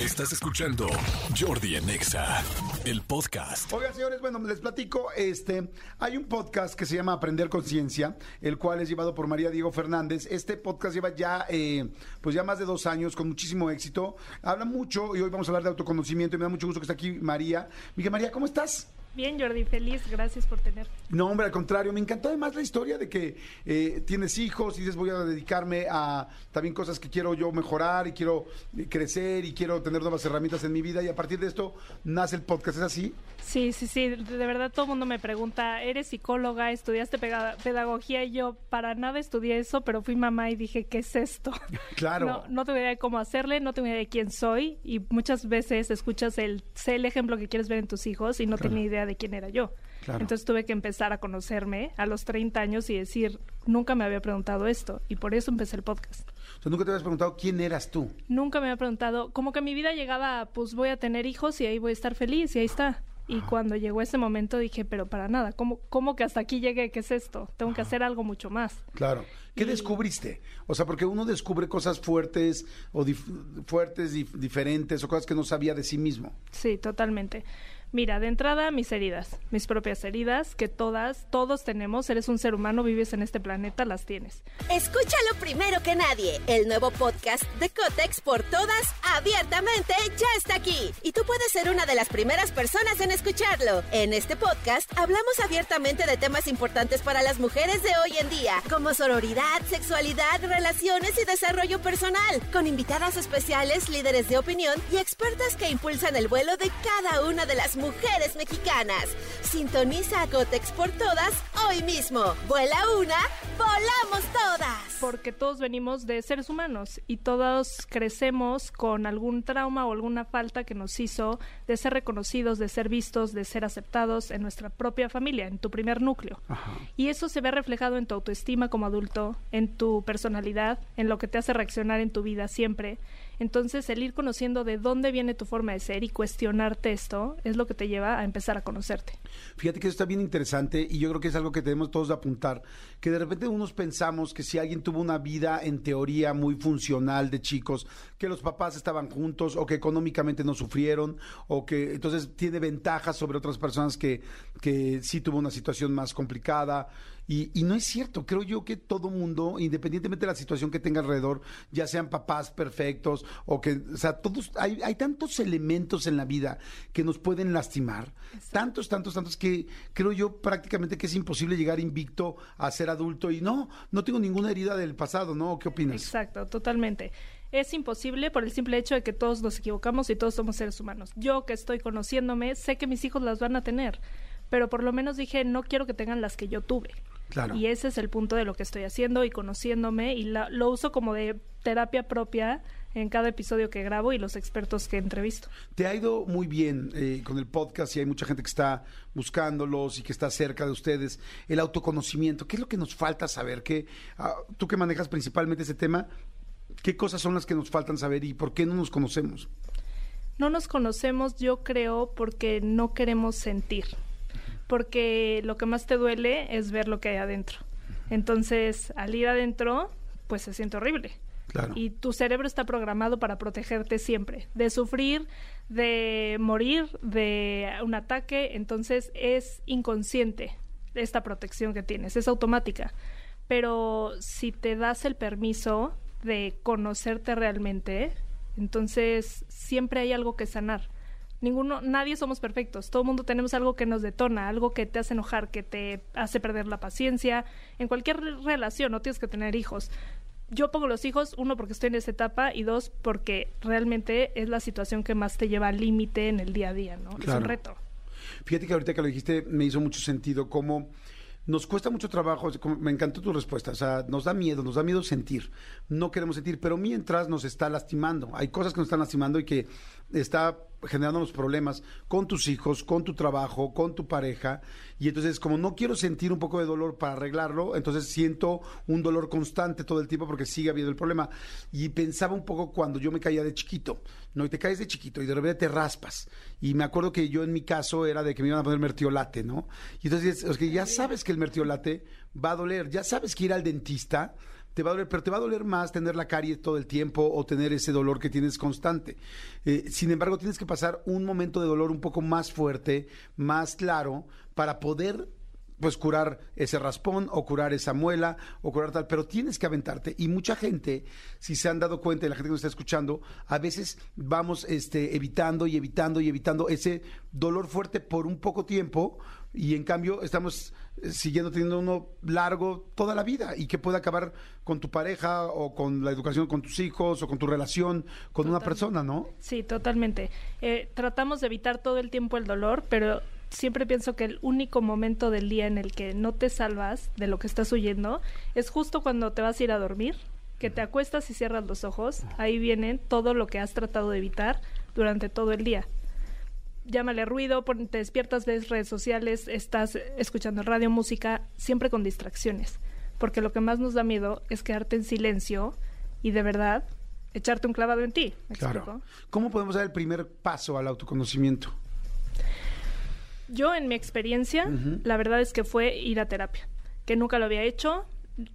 Estás escuchando Jordi en Exa, el podcast. Oigan, señores, bueno, les platico, este, hay un podcast que se llama Aprender Conciencia, el cual es llevado por María Diego Fernández. Este podcast lleva ya, eh, pues ya más de dos años, con muchísimo éxito. Habla mucho y hoy vamos a hablar de autoconocimiento y me da mucho gusto que esté aquí María. Miguel María, ¿cómo estás? Bien, Jordi, feliz, gracias por tener. No, hombre, al contrario, me encantó además la historia de que eh, tienes hijos y dices voy a dedicarme a también cosas que quiero yo mejorar y quiero eh, crecer y quiero tener nuevas herramientas en mi vida y a partir de esto nace el podcast, ¿es así? Sí, sí, sí, de verdad todo el mundo me pregunta, ¿eres psicóloga? ¿Estudiaste pedagogía? Y yo para nada estudié eso, pero fui mamá y dije, ¿qué es esto? Claro. No, no tengo idea de cómo hacerle, no tengo idea de quién soy y muchas veces escuchas el, sé el ejemplo que quieres ver en tus hijos y no Claro. tenía idea de quién era yo. Claro. Entonces tuve que empezar a conocerme a los 30 años y decir, nunca me había preguntado esto y por eso empecé el podcast. O sea, nunca te habías preguntado quién eras tú. Nunca me había preguntado, como que mi vida llegaba, pues voy a tener hijos y ahí voy a estar feliz y ahí está. Y cuando llegó ese momento dije, pero para nada, ¿cómo, cómo que hasta aquí llegué? ¿Qué es esto? Tengo que hacer algo mucho más. Claro. ¿Qué Y- descubriste? O sea, porque uno descubre cosas fuertes o dif- fuertes, dif- diferentes o cosas que no sabía de sí mismo. Sí, totalmente. Mira, de entrada mis heridas, mis propias heridas, que todas, todos tenemos, eres un ser humano, vives en este planeta, las tienes. Escúchalo primero que nadie. El nuevo podcast de Cotex por todas, abiertamente, ya está aquí. Y tú puedes ser una de las primeras personas en escucharlo. En este podcast hablamos abiertamente de temas importantes para las mujeres de hoy en día, como sororidad, sexualidad, relaciones y desarrollo personal, con invitadas especiales, líderes de opinión y expertas que impulsan el vuelo de cada una de las mujeres mexicanas. Sintoniza a Cotex por todas hoy mismo. Vuela una, volamos todas. Porque todos venimos de seres humanos y todos crecemos con algún trauma o alguna falta que nos hizo de ser reconocidos, de ser vistos, de ser aceptados en nuestra propia familia, en tu primer núcleo. Y eso se ve reflejado en tu autoestima como adulto, en tu personalidad, en lo que te hace reaccionar en tu vida siempre. Entonces, el ir conociendo de dónde viene tu forma de ser y cuestionarte esto es lo que te lleva a empezar a conocerte. Fíjate que eso está bien interesante y yo creo que es algo que debemos todos de apuntar, que de repente unos pensamos que si alguien tuvo una vida en teoría muy funcional de chicos, que los papás estaban juntos o que económicamente no sufrieron o que entonces tiene ventajas sobre otras personas que, que sí tuvo una situación más complicada. Y, y no es cierto, creo yo que todo mundo, independientemente de la situación que tenga alrededor, ya sean papás perfectos o que, o sea, todos, hay, hay tantos elementos en la vida que nos pueden lastimar, tantos, tantos, tantos que creo yo prácticamente que es imposible llegar invicto a ser adulto y no, no tengo ninguna herida del pasado, ¿no? ¿Qué opinas? Exacto, totalmente. Es imposible por el simple hecho de que todos nos equivocamos y todos somos seres humanos. Yo que estoy conociéndome, sé que mis hijos las van a tener, pero por lo menos dije, no quiero que tengan las que yo tuve. Claro. Y ese es el punto de lo que estoy haciendo y conociéndome y la- lo uso como de terapia propia en cada episodio que grabo y los expertos que entrevisto. Te ha ido muy bien eh, con el podcast y hay mucha gente que está buscándolos y que está cerca de ustedes. El autoconocimiento, ¿qué es lo que nos falta saber? ¿Qué, ah, tú que manejas principalmente ese tema, ¿qué cosas son las que nos faltan saber y por qué no nos conocemos? No nos conocemos, yo creo, porque no queremos sentir. Porque lo que más te duele es ver lo que hay adentro. Entonces, al ir adentro, pues se siente horrible. Y tu cerebro está programado para protegerte siempre, de sufrir, de morir, de un ataque. Entonces, es inconsciente esta protección que tienes, es automática. Pero si te das el permiso de conocerte realmente, entonces siempre hay algo que sanar. Ninguno, nadie somos perfectos. Todo el mundo tenemos algo que nos detona, algo que te hace enojar, que te hace perder la paciencia. En cualquier relación, no tienes que tener hijos. Yo pongo los hijos, uno, porque estoy en esa etapa, y dos, porque realmente es la situación que más te lleva al límite en el día a día, ¿no? Es un reto. Fíjate que ahorita que lo dijiste me hizo mucho sentido cómo nos cuesta mucho trabajo, me encantó tu respuesta, o sea, nos da miedo, nos da miedo sentir, no queremos sentir, pero mientras nos está lastimando, hay cosas que nos están lastimando y que está generándonos problemas con tus hijos, con tu trabajo, con tu pareja, y entonces como no quiero sentir un poco de dolor para arreglarlo, entonces siento un dolor constante todo el tiempo porque sigue habiendo el problema. Y pensaba un poco cuando yo me caía de chiquito, ¿no? Y te caes de chiquito y de repente te raspas. Y me acuerdo que yo en mi caso era de que me iban a poner mertiolate, ¿no? Y entonces es que ya sabes que el mertiolate va a doler, ya sabes que ir al dentista te va a doler, pero te va a doler más tener la carie todo el tiempo o tener ese dolor que tienes constante. Eh, sin embargo, tienes que pasar un momento de dolor un poco más fuerte, más claro, para poder pues curar ese raspón o curar esa muela o curar tal, pero tienes que aventarte y mucha gente, si se han dado cuenta y la gente que nos está escuchando, a veces vamos este evitando y evitando y evitando ese dolor fuerte por un poco tiempo y en cambio estamos eh, siguiendo teniendo uno largo toda la vida y que puede acabar con tu pareja o con la educación con tus hijos o con tu relación con una persona, ¿no? Sí, totalmente. Eh, tratamos de evitar todo el tiempo el dolor, pero siempre pienso que el único momento del día en el que no te salvas de lo que estás huyendo es justo cuando te vas a ir a dormir, que te acuestas y cierras los ojos. Ahí viene todo lo que has tratado de evitar durante todo el día. Llámale ruido, te despiertas, ves redes sociales, estás escuchando radio, música, siempre con distracciones. Porque lo que más nos da miedo es quedarte en silencio y de verdad echarte un clavado en ti. ¿Me Claro. explico? ¿Cómo podemos dar el primer paso al autoconocimiento? Yo, en mi experiencia, la verdad es que fue ir a terapia, que nunca lo había hecho.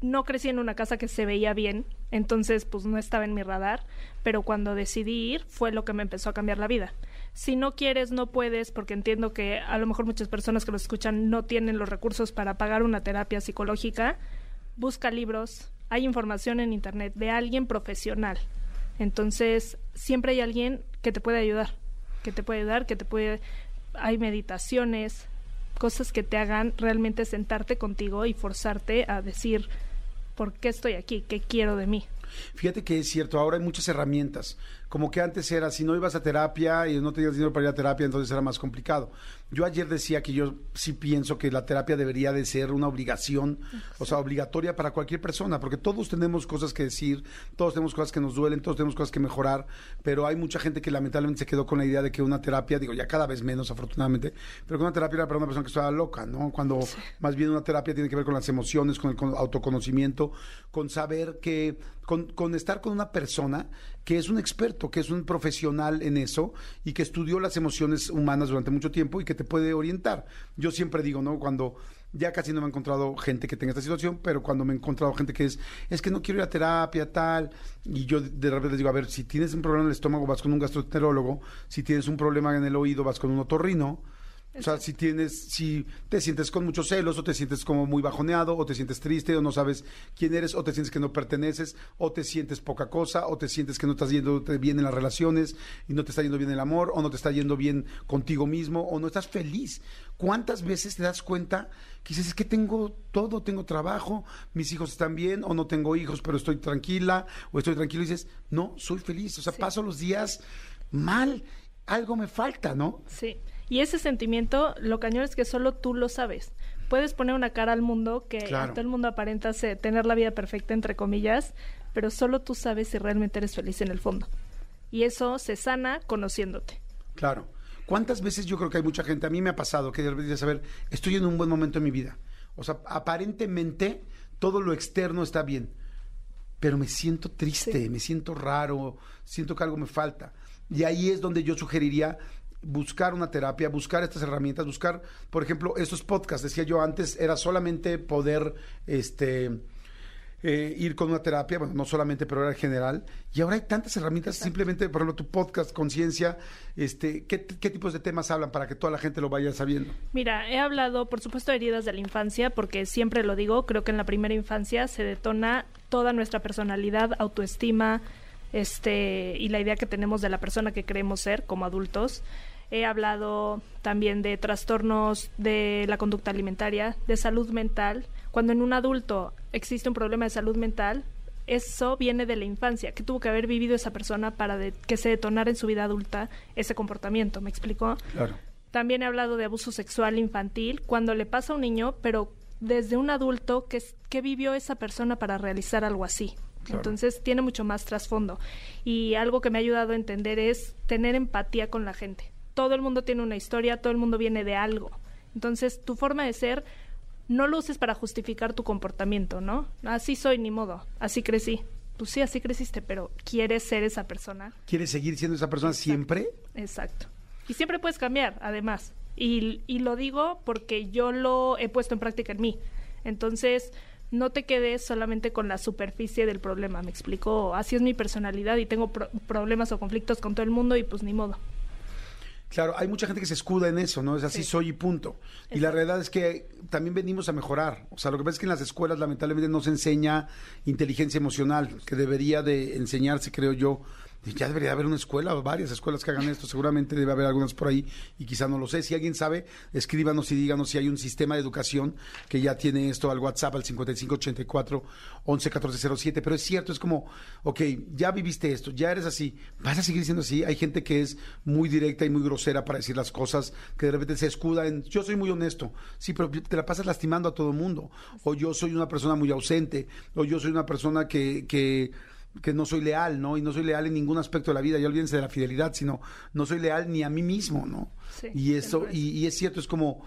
No crecí en una casa que se veía bien, entonces pues no estaba en mi radar, pero cuando decidí ir fue lo que me empezó a cambiar la vida. Si no quieres, no puedes, porque entiendo que a lo mejor muchas personas que lo escuchan no tienen los recursos para pagar una terapia psicológica. Busca libros, hay información en internet de alguien profesional. Entonces, siempre hay alguien que te puede ayudar, que te puede ayudar, que te puede... Hay meditaciones, cosas que te hagan realmente sentarte contigo y forzarte a decir, ¿por qué estoy aquí? ¿Qué quiero de mí? Fíjate que es cierto, ahora hay muchas herramientas. Como que antes era, si no ibas a terapia y no tenías dinero para ir a terapia, entonces era más complicado. Yo ayer decía que yo sí pienso que la terapia debería de ser una obligación, o sea, obligatoria para cualquier persona, porque todos tenemos cosas que decir, todos tenemos cosas que nos duelen, todos tenemos cosas que mejorar, pero hay mucha gente que lamentablemente se quedó con la idea de que una terapia, digo, ya cada vez menos afortunadamente, pero que una terapia era para una persona que estaba loca, ¿no? Cuando más bien una terapia tiene que ver con las emociones, con el con- autoconocimiento, con saber que, con, con estar con una persona que es un experto, que es un profesional en eso y que estudió las emociones humanas durante mucho tiempo y que te puede orientar. Yo siempre digo, ¿no? Cuando ya casi no me he encontrado gente que tenga esta situación, pero cuando me he encontrado gente que es, es que no quiero ir a terapia, tal, y yo de repente les digo, a ver, si tienes un problema en el estómago, vas con un gastroenterólogo, si tienes un problema en el oído, vas con un otorrino, o sea, si tienes, si te sientes con muchos celos, o te sientes como muy bajoneado, o te sientes triste, o no sabes quién eres, o te sientes que no perteneces, o te sientes poca cosa, o te sientes que no estás yendo bien en las relaciones, y no te está yendo bien el amor, o no te está yendo bien contigo mismo, o no estás feliz. ¿Cuántas veces te das cuenta que dices, es que tengo todo, tengo trabajo, mis hijos están bien, o no tengo hijos, pero estoy tranquila, o estoy tranquilo, y dices, no, soy feliz, o sea, paso los días mal, algo me falta, ¿no? Sí. Y ese sentimiento, lo cañón es que solo tú lo sabes. Puedes poner una cara al mundo que Claro. a todo el mundo aparenta se- tener la vida perfecta, entre comillas, pero solo tú sabes si realmente eres feliz en el fondo. Y eso se sana conociéndote. Claro. ¿Cuántas veces yo creo que hay mucha gente, a mí me ha pasado que de repente ver, estoy en un buen momento en mi vida. O sea, aparentemente todo lo externo está bien, pero me siento triste, Sí. me siento raro, siento que algo me falta. Y ahí es donde yo sugeriría buscar una terapia, buscar estas herramientas, buscar, por ejemplo, estos podcasts. Decía yo antes, era solamente poder, este, eh, ir con una terapia, bueno, no solamente, pero era general. Y ahora hay tantas herramientas, simplemente, por ejemplo, tu podcast, Conciencia, este, ¿qué, ¿qué tipos de temas hablan para que toda la gente lo vaya sabiendo? Mira, he hablado, por supuesto, de heridas de la infancia, porque siempre lo digo, creo que en la primera infancia se detona toda nuestra personalidad, autoestima, este, y la idea que tenemos de la persona que creemos ser como adultos. He hablado también de trastornos de la conducta alimentaria, de salud mental. Cuando en un adulto existe un problema de salud mental, eso viene de la infancia, que tuvo que haber vivido esa persona para de- que se detonara en su vida adulta ese comportamiento, ¿me explicó? Claro. También he hablado de abuso sexual infantil, cuando le pasa a un niño, pero desde un adulto que, que vivió esa persona para realizar algo así. Claro. Entonces tiene mucho más trasfondo. Y algo que me ha ayudado a entender es tener empatía con la gente. Todo el mundo tiene una historia, todo el mundo viene de algo. Entonces tu forma de ser no lo uses para justificar tu comportamiento, ¿no? Así soy, ni modo, así crecí. Pues sí, así creciste, pero ¿quieres ser esa persona? ¿Quieres seguir siendo esa persona siempre? Exacto. Y siempre puedes cambiar, además. Y, y lo digo porque yo lo he puesto en práctica en mí. Entonces, no te quedes solamente con la superficie del problema. Me explico, así es mi personalidad y tengo pro- problemas o conflictos con todo el mundo y pues ni modo. Claro, hay mucha gente que se escuda en eso, ¿no? Es así Sí. soy y punto. Y la realidad es que también venimos a mejorar. O sea, lo que pasa es que en las escuelas lamentablemente no se enseña inteligencia emocional, que debería de enseñarse, creo yo. Ya debería haber una escuela varias escuelas que hagan esto. Seguramente debe haber algunas por ahí y quizá no lo sé. Si alguien sabe, escríbanos y díganos si hay un sistema de educación que ya tiene esto al WhatsApp al 5584 111407. Pero es cierto, es como, ok, ya viviste esto, ya eres así, vas a seguir siendo así. Hay gente que es muy directa y muy grosera para decir las cosas, que de repente se escuda en, yo soy muy honesto, sí, pero te la pasas lastimando a todo el mundo. O yo soy una persona muy ausente, o yo soy una persona que... que que no soy leal, ¿no? Y no soy leal en ningún aspecto de la vida, ya olvídense de la fidelidad, sino no soy leal ni a mí mismo, ¿no? Sí, y eso, y es cierto, es como,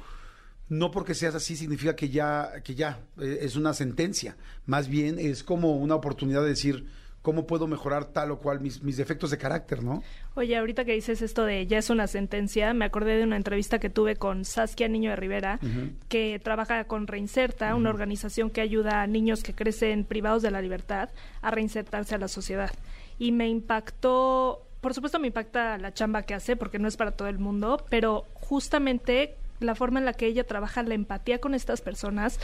no porque seas así significa que ya, que ya eh, es una sentencia, más bien es como una oportunidad de decir cómo puedo mejorar tal o cual mis, mis defectos de carácter, ¿no? Oye, ahorita que dices esto de ya es una sentencia, me acordé de una entrevista que tuve con Saskia Niño de Rivera, que trabaja con Reinserta, una organización que ayuda a niños que crecen privados de la libertad a reinsertarse a la sociedad. Y me impactó, por supuesto me impacta la chamba que hace, porque no es para todo el mundo, pero justamente la forma en la que ella trabaja la empatía con estas personas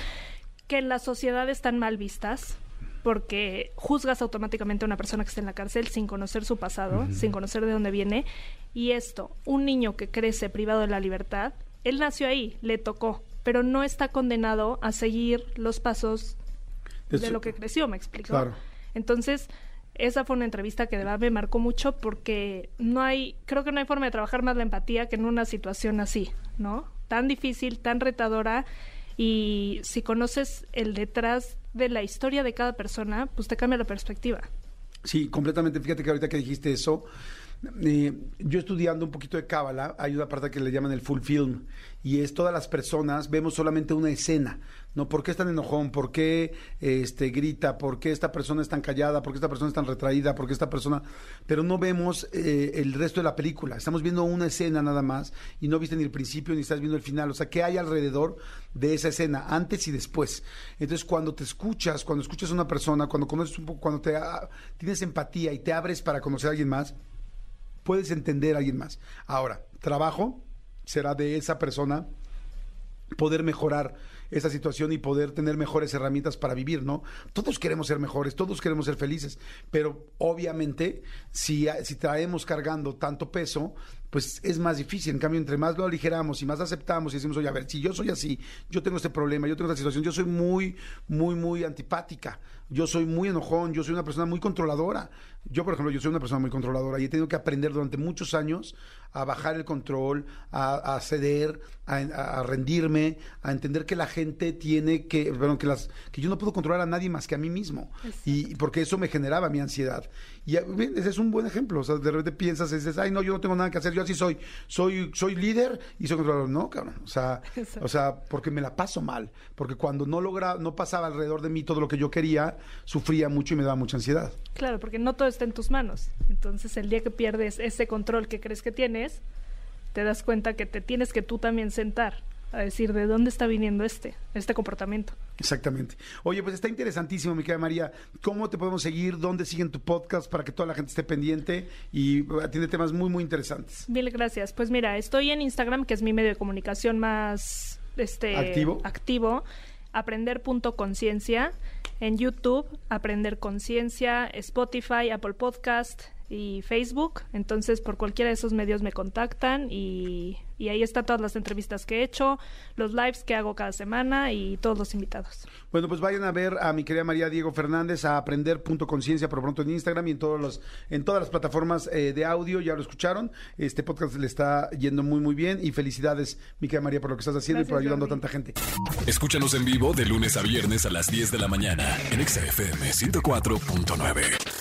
que en la sociedad están mal vistas porque juzgas automáticamente a una persona que está en la cárcel sin conocer su pasado, sin conocer de dónde viene. Y esto, un niño que crece privado de la libertad, él nació ahí, le tocó, pero no está condenado a seguir los pasos de lo que creció, me explico. Claro. Entonces, esa fue una entrevista que de verdad me marcó mucho porque no hay, creo que no hay forma de trabajar más la empatía que en una situación así, ¿no? Tan difícil, tan retadora y si conoces el detrás de la historia de cada persona, pues te cambia la perspectiva. Sí, completamente. Fíjate que ahorita que dijiste eso, yo estudiando un poquito de cábala, hay una parte que le llaman el full film, y es todas las personas vemos solamente una escena, ¿no? ¿Por qué es tan enojón? ¿Por qué este, grita? ¿Por qué esta persona es tan callada? ¿Por qué esta persona es tan retraída? ¿Por qué esta persona...? Pero no vemos eh, el resto de la película. Estamos viendo una escena nada más y no viste ni el principio ni estás viendo el final. O sea, ¿qué hay alrededor de esa escena, antes y después? Entonces, cuando te escuchas, cuando escuchas a una persona, cuando conoces un poco, cuando te ah, tienes empatía y te abres para conocer a alguien más, puedes entender a alguien más. Ahora, trabajo será de esa persona poder mejorar esa situación y poder tener mejores herramientas para vivir, ¿no? Todos queremos ser mejores, todos queremos ser felices, pero obviamente si, si traemos cargando tanto peso, pues es más difícil. En cambio, entre más lo aligeramos y más aceptamos y decimos, oye, a ver, si yo soy así, yo tengo este problema, yo tengo esta situación, yo soy muy, muy, muy antipática, yo soy muy enojón, yo soy una persona muy controladora. Yo, por ejemplo, yo soy una persona muy controladora y he tenido que aprender durante muchos años a bajar el control, a, a ceder, a, a rendirme, a entender que la gente tiene que, bueno, que las, que yo no puedo controlar a nadie más que a mí mismo. Y porque eso me generaba mi ansiedad. Y bien, ese es un buen ejemplo. O sea, de repente piensas y dices, ay, no, yo no tengo nada que hacer, yo así soy. Soy, soy líder y soy controlador. No, cabrón. O sea, Exacto. o sea, porque me la paso mal. Porque cuando no logra, no pasaba alrededor de mí todo lo que yo quería, sufría mucho y me daba mucha ansiedad. Claro, porque no todo está en tus manos. Entonces, el día que pierdes ese control que crees que tienes, te das cuenta que te tienes que tú también sentar a decir de dónde está viniendo este, este comportamiento. Exactamente. Oye, pues está interesantísimo, mi querida María. ¿Cómo te podemos seguir? ¿Dónde siguen tu podcast para que toda la gente esté pendiente? Y uh, tiene temas muy, muy interesantes. Mil gracias. Pues mira, estoy en Instagram, que es mi medio de comunicación más este ¿Activo? activo aprender.conciencia, en YouTube, Aprender Conciencia, Spotify, Apple Podcast, y Facebook. Entonces, por cualquiera de esos medios me contactan y, y ahí están todas las entrevistas que he hecho, los lives que hago cada semana y todos los invitados. Bueno, pues vayan a ver a mi querida María Diego Fernández a aprender.conciencia por pronto en Instagram y en todos los en todas las plataformas eh, de audio, ya lo escucharon. Este podcast le está yendo muy muy bien y felicidades, mi querida María, por lo que estás haciendo y por ayudando a tanta gente. Escúchanos en vivo de lunes a viernes a las 10 de la mañana en Exa FM 104.9.